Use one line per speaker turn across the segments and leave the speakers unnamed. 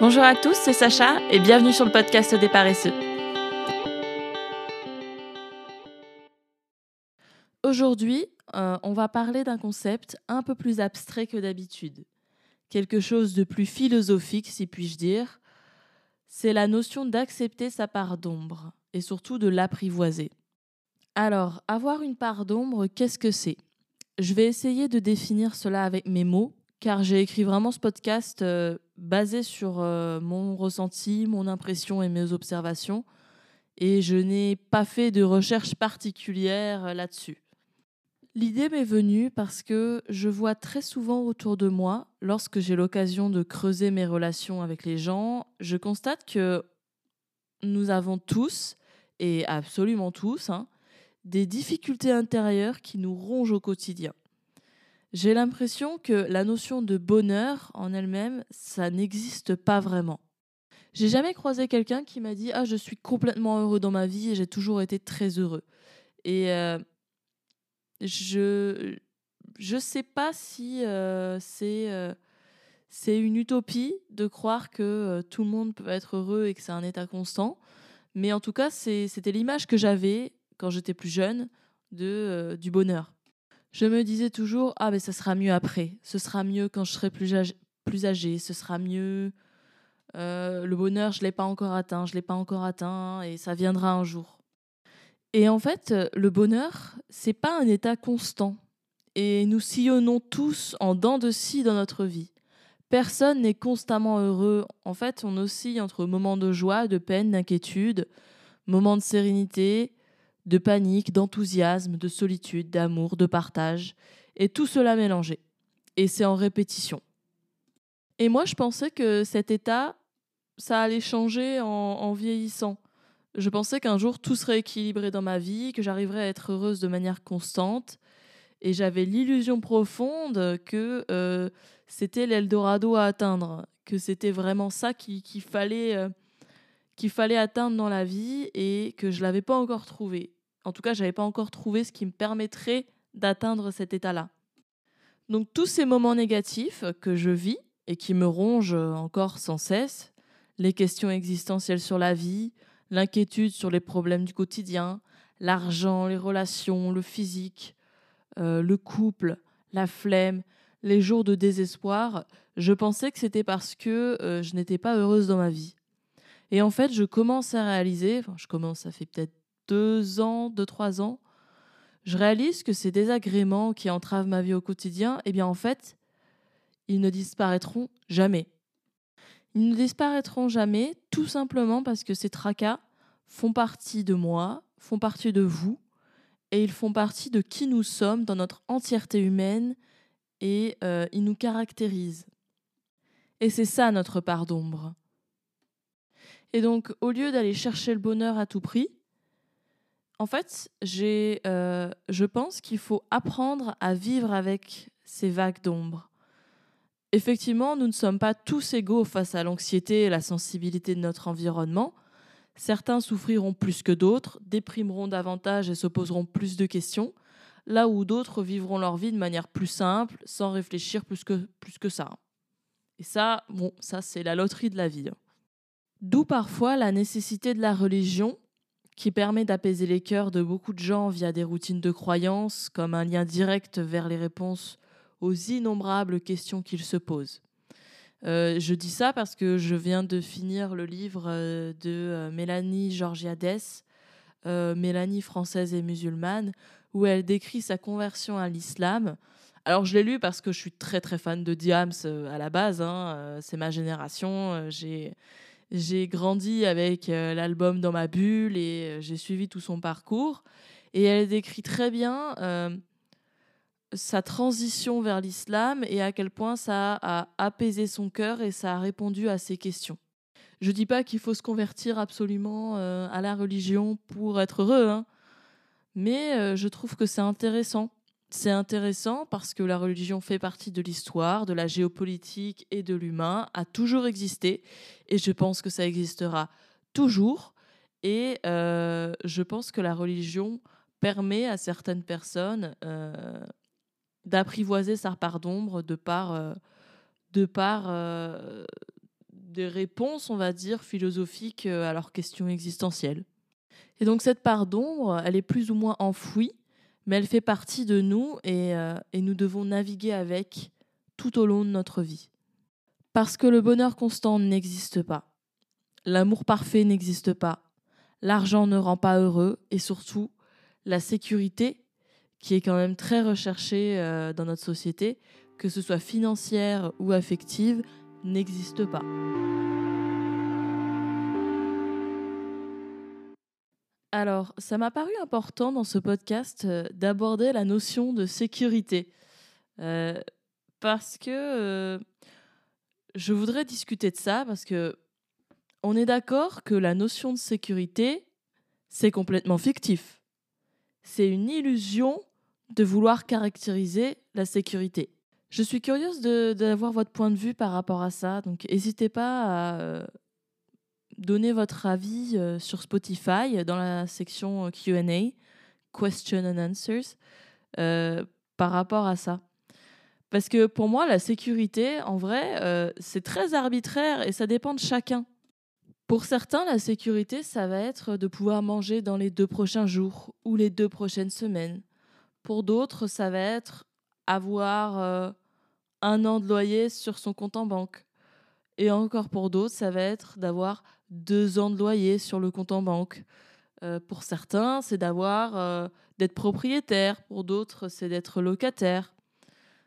Bonjour à tous, c'est Sacha et bienvenue sur le podcast des paresseux. Aujourd'hui, euh, on va parler d'un concept un peu plus abstrait que d'habitude. Quelque chose de plus philosophique, si puis-je dire. C'est la notion d'accepter sa part d'ombre et surtout de l'apprivoiser. Alors, avoir une part d'ombre, qu'est-ce que c'est? Je vais essayer de définir cela avec mes mots, car j'ai écrit vraiment ce podcast euh, basé sur euh, mon ressenti, mon impression et mes observations, et je n'ai pas fait de recherche particulière euh, là-dessus. L'idée m'est venue parce que je vois très souvent autour de moi, lorsque j'ai l'occasion de creuser mes relations avec les gens, je constate que nous avons tous, et absolument tous, hein, des difficultés intérieures qui nous rongent au quotidien. J'ai l'impression que la notion de bonheur en elle-même, ça n'existe pas vraiment. J'ai jamais croisé quelqu'un qui m'a dit Ah, je suis complètement heureux dans ma vie et j'ai toujours été très heureux. Et euh, je je sais pas si euh, c'est euh, c'est une utopie de croire que tout le monde peut être heureux et que c'est un état constant. Mais en tout cas, c'était l'image que j'avais quand j'étais plus jeune de, du bonheur. Je me disais toujours ah mais ça sera mieux après, ce sera mieux quand je serai plus âgé, plus ce sera mieux. Euh, le bonheur, je l'ai pas encore atteint, je l'ai pas encore atteint et ça viendra un jour. Et en fait, le bonheur, c'est pas un état constant. Et nous sillonnons tous en dents de scie dans notre vie. Personne n'est constamment heureux. En fait, on oscille entre moments de joie, de peine, d'inquiétude, moments de sérénité, de panique, d'enthousiasme, de solitude, d'amour, de partage, et tout cela mélangé. Et c'est en répétition. Et moi, je pensais que cet état, ça allait changer en, vieillissant. Je pensais qu'un jour tout serait équilibré dans ma vie, que j'arriverais à être heureuse de manière constante. Et j'avais l'illusion profonde que euh, c'était l'Eldorado à atteindre, que c'était vraiment ça qu'il fallait, euh, fallait atteindre dans la vie et que je ne l'avais pas encore trouvé. En tout cas, je n'avais pas encore trouvé ce qui me permettrait d'atteindre cet état-là. Donc tous ces moments négatifs que je vis et qui me rongent encore sans cesse, les questions existentielles sur la vie, l'inquiétude sur les problèmes du quotidien, l'argent, les relations, le physique, euh, le couple, la flemme, les jours de désespoir, je pensais que c'était parce que euh, je n'étais pas heureuse dans ma vie. Et en fait, je commence à réaliser, enfin, je commence, ça fait peut-être deux ans, deux, trois ans, je réalise que ces désagréments qui entravent ma vie au quotidien, eh bien en fait, ils ne disparaîtront jamais. Ils ne disparaîtront jamais tout simplement parce que ces tracas font partie de moi, font partie de vous, et ils font partie de qui nous sommes dans notre entièreté humaine, et euh, ils nous caractérisent. Et c'est ça notre part d'ombre. Et donc, au lieu d'aller chercher le bonheur à tout prix, en fait, j'ai, euh, je pense qu'il faut apprendre à vivre avec ces vagues d'ombre. Effectivement, nous ne sommes pas tous égaux face à l'anxiété et la sensibilité de notre environnement. Certains souffriront plus que d'autres, déprimeront davantage et se poseront plus de questions, là où d'autres vivront leur vie de manière plus simple, sans réfléchir plus que, ça. Et ça, bon, ça c'est la loterie de la vie. D'où parfois la nécessité de la religion qui permet d'apaiser les cœurs de beaucoup de gens via des routines de croyance, comme un lien direct vers les réponses aux innombrables questions qu'ils se posent. Euh, je dis ça parce que je viens de finir le livre euh, de euh, Mélanie Georgiades, Mélanie française et musulmane, où elle décrit sa conversion à l'islam. Alors je l'ai lu parce que je suis très très fan de Diams à la base, hein, c'est ma génération, j'ai j'ai grandi avec euh, l'album dans ma bulle et euh, j'ai suivi tout son parcours. Et elle décrit très bien euh, sa transition vers l'islam et à quel point ça a apaisé son cœur et ça a répondu à ses questions. Je dis pas qu'il faut se convertir absolument à la religion pour être heureux, hein, mais je trouve que c'est intéressant c'est intéressant parce que la religion fait partie de l'histoire, de la géopolitique et de l'humain, a toujours existé et je pense que ça existera toujours. Et euh, je pense que la religion permet à certaines personnes euh, d'apprivoiser sa part d'ombre de par, euh, de par des réponses, on va dire, philosophiques à leurs questions existentielles. Et donc cette part d'ombre, elle est plus ou moins enfouie, mais elle fait partie de nous et, et nous devons naviguer avec tout au long de notre vie. Parce que le bonheur constant n'existe pas. L'amour parfait n'existe pas. L'argent ne rend pas heureux et surtout, la sécurité, qui est quand même très recherchée euh, dans notre société, que ce soit financière ou affective, n'existe pas. Alors, ça m'a paru important dans ce podcast euh, d'aborder la notion de sécurité. Euh, parce que je voudrais discuter de ça, parce que on est d'accord que la notion de sécurité, c'est complètement fictif. C'est une illusion de vouloir caractériser la sécurité. Je suis curieuse d'avoir votre point de vue par rapport à ça, donc n'hésitez pas à euh, donner votre avis euh, sur Spotify dans la section QA, Question and Answers, euh, par rapport à ça. Parce que pour moi, la sécurité, en vrai, c'est très arbitraire et ça dépend de chacun. Pour certains, la sécurité, ça va être de pouvoir manger dans les deux prochains jours ou les deux prochaines semaines. Pour d'autres, ça va être avoir euh, un an de loyer sur son compte en banque. Et encore pour d'autres, ça va être d'avoir deux ans de loyer sur le compte en banque. Euh, pour certains, c'est d'avoir euh, d'être propriétaire. Pour d'autres, c'est d'être locataire.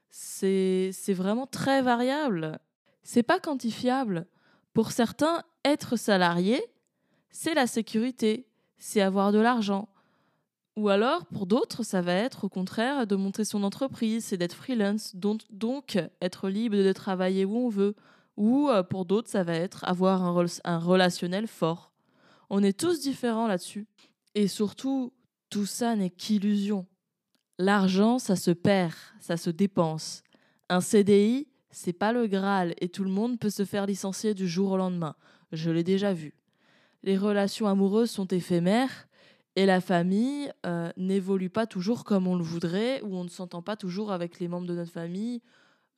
C'est vraiment très variable. C'est pas quantifiable. Pour certains, être salarié, c'est la sécurité, c'est avoir de l'argent. Ou alors, pour d'autres, ça va être au contraire de monter son entreprise, c'est d'être freelance, donc, donc, être libre de travailler où on veut. Ou euh, pour d'autres, ça va être avoir un, un relationnel fort. On est tous différents là-dessus. Et surtout, tout ça n'est qu'illusion. L'argent, ça se perd, ça se dépense. Un CDI, c'est pas le Graal et tout le monde peut se faire licencier du jour au lendemain. Je l'ai déjà vu. Les relations amoureuses sont éphémères et la famille euh, n'évolue pas toujours comme on le voudrait ou on ne s'entend pas toujours avec les membres de notre famille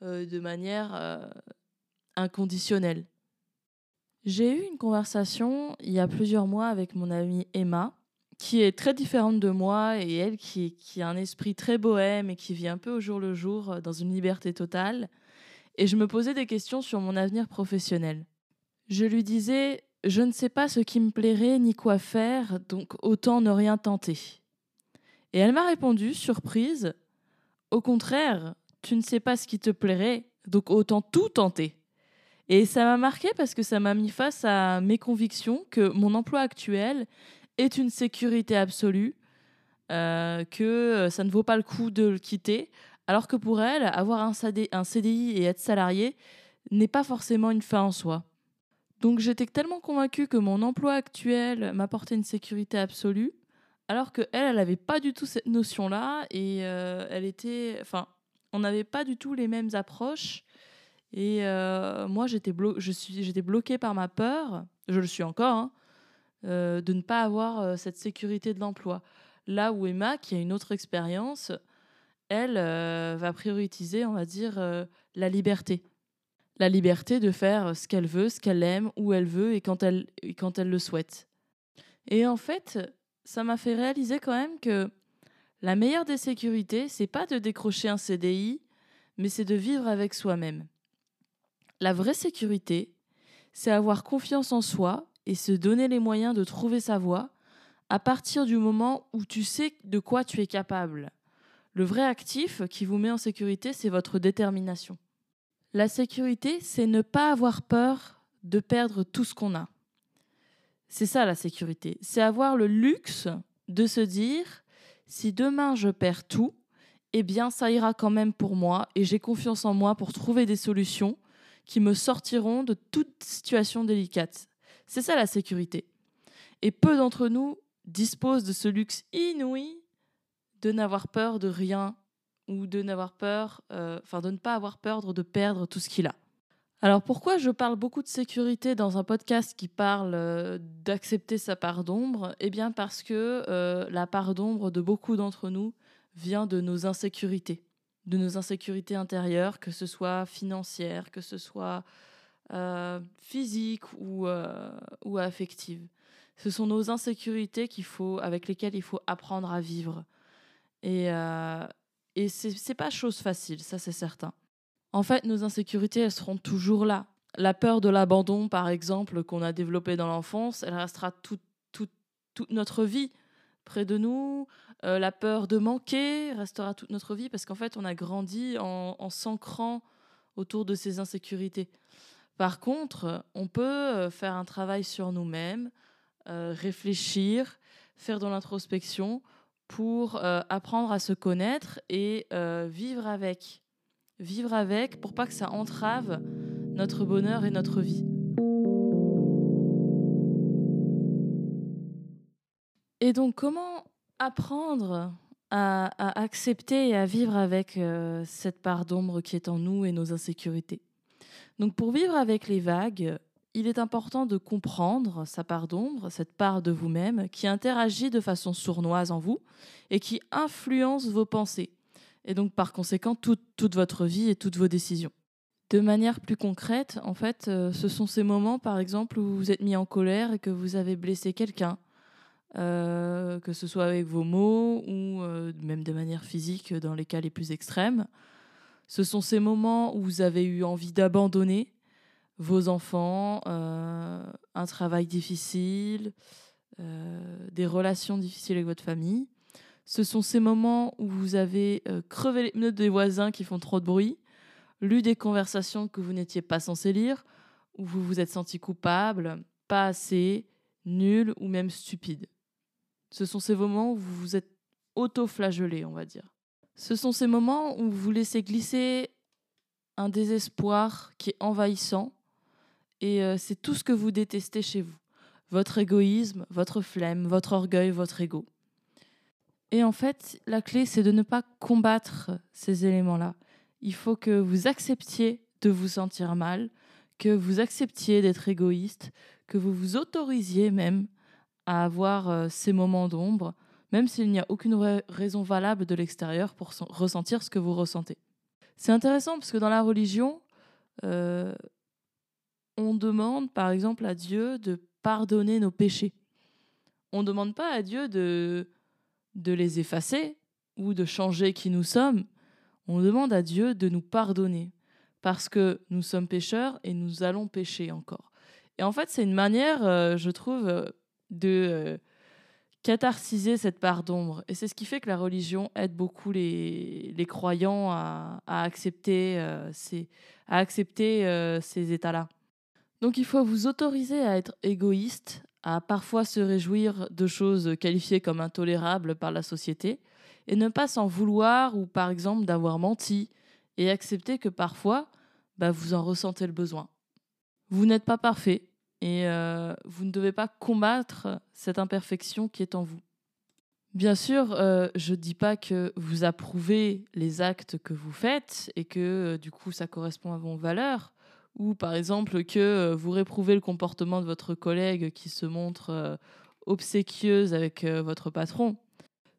euh, de manière inconditionnelle. J'ai eu une conversation il y a plusieurs mois avec mon amie Emma, qui est très différente de moi et elle qui, qui a un esprit très bohème et qui vit un peu au jour le jour dans une liberté totale et je me posais des questions sur mon avenir professionnel. Je lui disais Je ne sais pas ce qui me plairait ni quoi faire, donc autant ne rien tenter. Et elle m'a répondu, surprise Au contraire, tu ne sais pas ce qui te plairait, donc autant tout tenter. Et ça m'a marqué parce que ça m'a mis face à mes convictions que mon emploi actuel est une sécurité absolue, euh, que ça ne vaut pas le coup de le quitter, alors que pour elle, avoir un CDI et être salarié n'est pas forcément une fin en soi. Donc j'étais tellement convaincue que mon emploi actuel m'apportait une sécurité absolue, alors que elle, elle n'avait pas du tout cette notion-là et euh, elle était, enfin, on n'avait pas du tout les mêmes approches. Et euh, moi, j'étais j'étais bloquée par ma peur, je le suis encore, hein, euh, de ne pas avoir cette sécurité de l'emploi. Là où Emma, qui a une autre expérience, elle, euh, va prioriser, on va dire, euh, la liberté. La liberté de faire ce qu'elle veut, ce qu'elle aime, où elle veut et quand elle, quand elle le souhaite. Et en fait, ça m'a fait réaliser quand même que la meilleure des sécurités, c'est pas de décrocher un CDI, mais c'est de vivre avec soi-même. La vraie sécurité, c'est avoir confiance en soi et se donner les moyens de trouver sa voie à partir du moment où tu sais de quoi tu es capable. Le vrai actif qui vous met en sécurité, c'est votre détermination. La sécurité, c'est ne pas avoir peur de perdre tout ce qu'on a. C'est ça la sécurité. C'est avoir le luxe de se dire, si demain je perds tout, eh bien ça ira quand même pour moi et j'ai confiance en moi pour trouver des solutions qui me sortiront de toute situation délicate. C'est ça la sécurité. Et peu d'entre nous disposent de ce luxe inouï de n'avoir peur de rien ou de n'avoir peur, euh, de ne pas avoir peur de perdre tout ce qu'il a. Alors pourquoi je parle beaucoup de sécurité dans un podcast qui parle euh, d'accepter sa part d'ombre? Eh bien parce que euh, la part d'ombre de beaucoup d'entre nous vient de nos insécurités, de nos insécurités intérieures, que ce soit financières, que ce soit euh, physiques ou, euh, ou affectives. Ce sont nos insécurités qu'il faut, avec lesquelles il faut apprendre à vivre. Et, euh, et c'est pas chose facile, ça c'est certain. En fait, nos insécurités, elles seront toujours là. La peur de l'abandon, par exemple, qu'on a développée dans l'enfance, elle restera toute, toute, toute notre vie près de nous. Euh, la peur de manquer restera toute notre vie parce qu'en fait, on a grandi en, en s'ancrant autour de ces insécurités. Par contre, on peut euh, faire un travail sur nous-mêmes, euh, réfléchir, faire de l'introspection pour apprendre à se connaître et vivre avec. Vivre avec pour pas que ça entrave notre bonheur et notre vie. Et donc, comment apprendre à, accepter et à vivre avec euh, cette part d'ombre qui est en nous et nos insécurités. Donc pour vivre avec les vagues, il est important de comprendre sa part d'ombre, cette part de vous-même qui interagit de façon sournoise en vous et qui influence vos pensées et donc par conséquent toute, votre vie et toutes vos décisions. De manière plus concrète, en fait, euh, ce sont ces moments, par exemple, où vous êtes mis en colère et que vous avez blessé quelqu'un, euh, que ce soit avec vos mots ou euh, même de manière physique dans les cas les plus extrêmes. Ce sont ces moments où vous avez eu envie d'abandonner vos enfants, euh, un travail difficile, des relations difficiles avec votre famille. Ce sont ces moments où vous avez crevé les pneus des voisins qui font trop de bruit, lu des conversations que vous n'étiez pas censé lire, où vous vous êtes senti coupable, pas assez, nul ou même stupide. Ce sont ces moments où vous vous êtes auto-flagellé, on va dire. Ce sont ces moments où vous laissez glisser un désespoir qui est envahissant et euh, c'est tout ce que vous détestez chez vous. Votre égoïsme, votre flemme, votre orgueil, votre ego. Et en fait, la clé, c'est de ne pas combattre ces éléments-là. Il faut que vous acceptiez de vous sentir mal, que vous acceptiez d'être égoïste, que vous vous autorisiez même à avoir euh, ces moments d'ombre, même s'il n'y a aucune raison valable de l'extérieur pour ressentir ce que vous ressentez. C'est intéressant parce que dans la religion, euh, on demande par exemple à Dieu de pardonner nos péchés. On ne demande pas à Dieu de, de les effacer ou de changer qui nous sommes. On demande à Dieu de nous pardonner parce que nous sommes pécheurs et nous allons pécher encore. Et en fait, c'est une manière, euh, je trouve, de euh, catharsiser cette part d'ombre. Et c'est ce qui fait que la religion aide beaucoup les, les croyants à, accepter, euh, ces, à accepter euh, ces états-là. Donc il faut vous autoriser à être égoïste, à parfois se réjouir de choses qualifiées comme intolérables par la société, et ne pas s'en vouloir ou par exemple d'avoir menti, et accepter que parfois, bah, vous en ressentez le besoin. Vous n'êtes pas parfait, et euh, vous ne devez pas combattre cette imperfection qui est en vous. Bien sûr, euh, je ne dis pas que vous approuvez les actes que vous faites et que euh, du coup ça correspond à vos valeurs, ou par exemple que vous réprouvez le comportement de votre collègue qui se montre obséquieuse avec votre patron.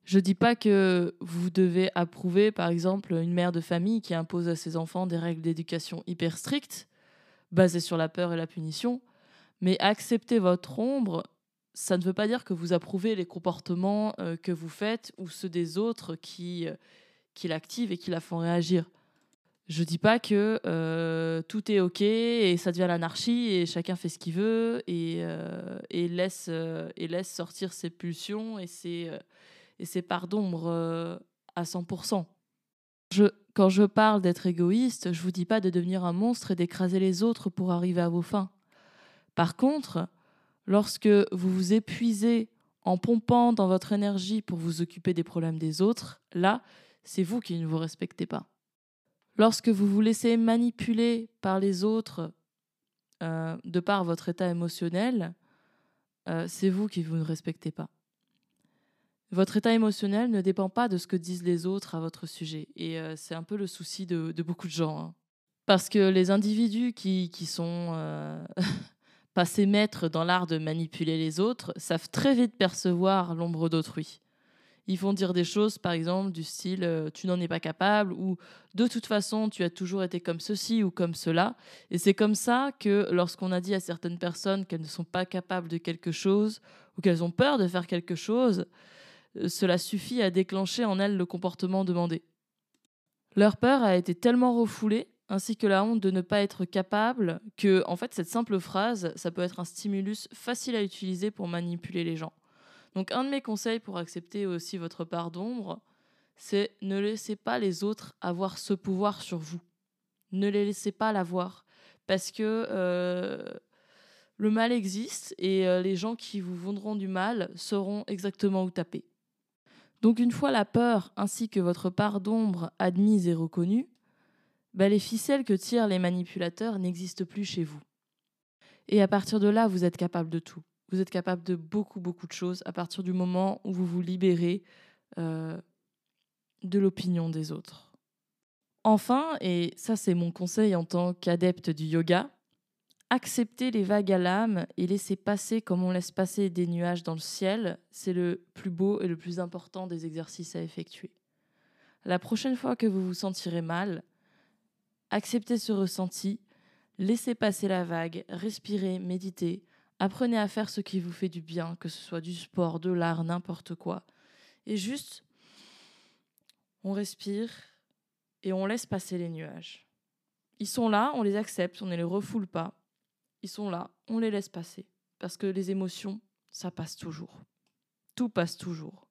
Je ne dis pas que vous devez approuver par exemple une mère de famille qui impose à ses enfants des règles d'éducation hyper strictes, basées sur la peur et la punition, mais accepter votre ombre, ça ne veut pas dire que vous approuvez les comportements euh, que vous faites ou ceux des autres qui, euh, qui l'activent et qui la font réagir. Je dis pas que euh, tout est OK et ça devient l'anarchie et chacun fait ce qu'il veut et, et, laisse, et laisse sortir ses pulsions et ses, et ses parts d'ombre à 100%. Je, quand je parle d'être égoïste, je vous dis pas de devenir un monstre et d'écraser les autres pour arriver à vos fins. Par contre, lorsque vous vous épuisez en pompant dans votre énergie pour vous occuper des problèmes des autres, là, c'est vous qui ne vous respectez pas. Lorsque vous vous laissez manipuler par les autres euh, de par votre état émotionnel, euh, c'est vous qui vous ne respectez pas. Votre état émotionnel ne dépend pas de ce que disent les autres à votre sujet. Et euh, c'est un peu le souci de, beaucoup de gens. Hein. Parce que les individus qui sont passés maîtres dans l'art de manipuler les autres, savent très vite percevoir l'ombre d'autrui. Ils font dire des choses, par exemple, du style euh, tu n'en es pas capable ou de toute façon tu as toujours été comme ceci ou comme cela. Et c'est comme ça que lorsqu'on a dit à certaines personnes qu'elles ne sont pas capables de quelque chose ou qu'elles ont peur de faire quelque chose, euh, cela suffit à déclencher en elles le comportement demandé. Leur peur a été tellement refoulée ainsi que la honte de ne pas être capable, que en fait cette simple phrase, ça peut être un stimulus facile à utiliser pour manipuler les gens. Donc un de mes conseils pour accepter aussi votre part d'ombre, c'est ne laissez pas les autres avoir ce pouvoir sur vous. Ne les laissez pas l'avoir. Parce que euh, le mal existe et euh, les gens qui vous vendront du mal sauront exactement où taper. Donc une fois la peur ainsi que votre part d'ombre admise et reconnue, bah, les ficelles que tirent les manipulateurs n'existent plus chez vous. Et à partir de là, vous êtes capable de tout vous êtes capable de beaucoup, beaucoup de choses à partir du moment où vous vous libérez euh, de l'opinion des autres. Enfin, et ça c'est mon conseil en tant qu'adepte du yoga, accepter les vagues à l'âme et laisser passer comme on laisse passer des nuages dans le ciel, c'est le plus beau et le plus important des exercices à effectuer. La prochaine fois que vous vous sentirez mal, acceptez ce ressenti, laissez passer la vague, respirez, méditez, Apprenez à faire ce qui vous fait du bien, que ce soit du sport, de l'art, n'importe quoi. Et juste, on respire et on laisse passer les nuages. Ils sont là, on les accepte, on ne les refoule pas. Ils sont là, on les laisse passer. Parce que les émotions, ça passe toujours. Tout passe toujours.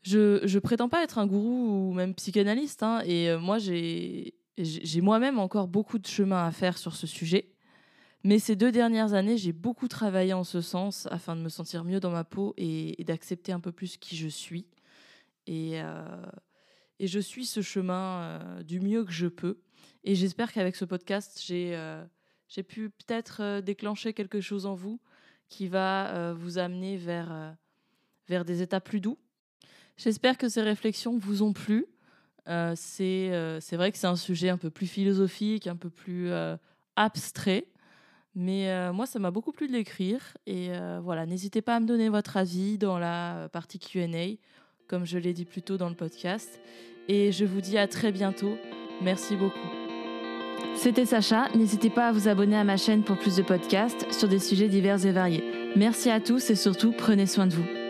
Je ne prétends pas être un gourou ou même psychanalyste, hein, et euh, moi j'ai moi-même encore beaucoup de chemin à faire sur ce sujet. Mais ces deux dernières années, j'ai beaucoup travaillé en ce sens afin de me sentir mieux dans ma peau et, d'accepter un peu plus qui je suis. Et, euh, je suis ce chemin euh, du mieux que je peux. Et j'espère qu'avec ce podcast, j'ai euh, j'ai pu peut-être déclencher quelque chose en vous qui va vous amener vers, vers des états plus doux. J'espère que ces réflexions vous ont plu. C'est vrai que c'est un sujet un peu plus philosophique, un peu plus abstrait. Mais euh, moi, ça m'a beaucoup plu de l'écrire. Et euh, voilà, n'hésitez pas à me donner votre avis dans la partie QA, comme je l'ai dit plus tôt dans le podcast. Et je vous dis à très bientôt. Merci beaucoup.
C'était Sacha. N'hésitez pas à vous abonner à ma chaîne pour plus de podcasts sur des sujets divers et variés. Merci à tous et surtout, prenez soin de vous.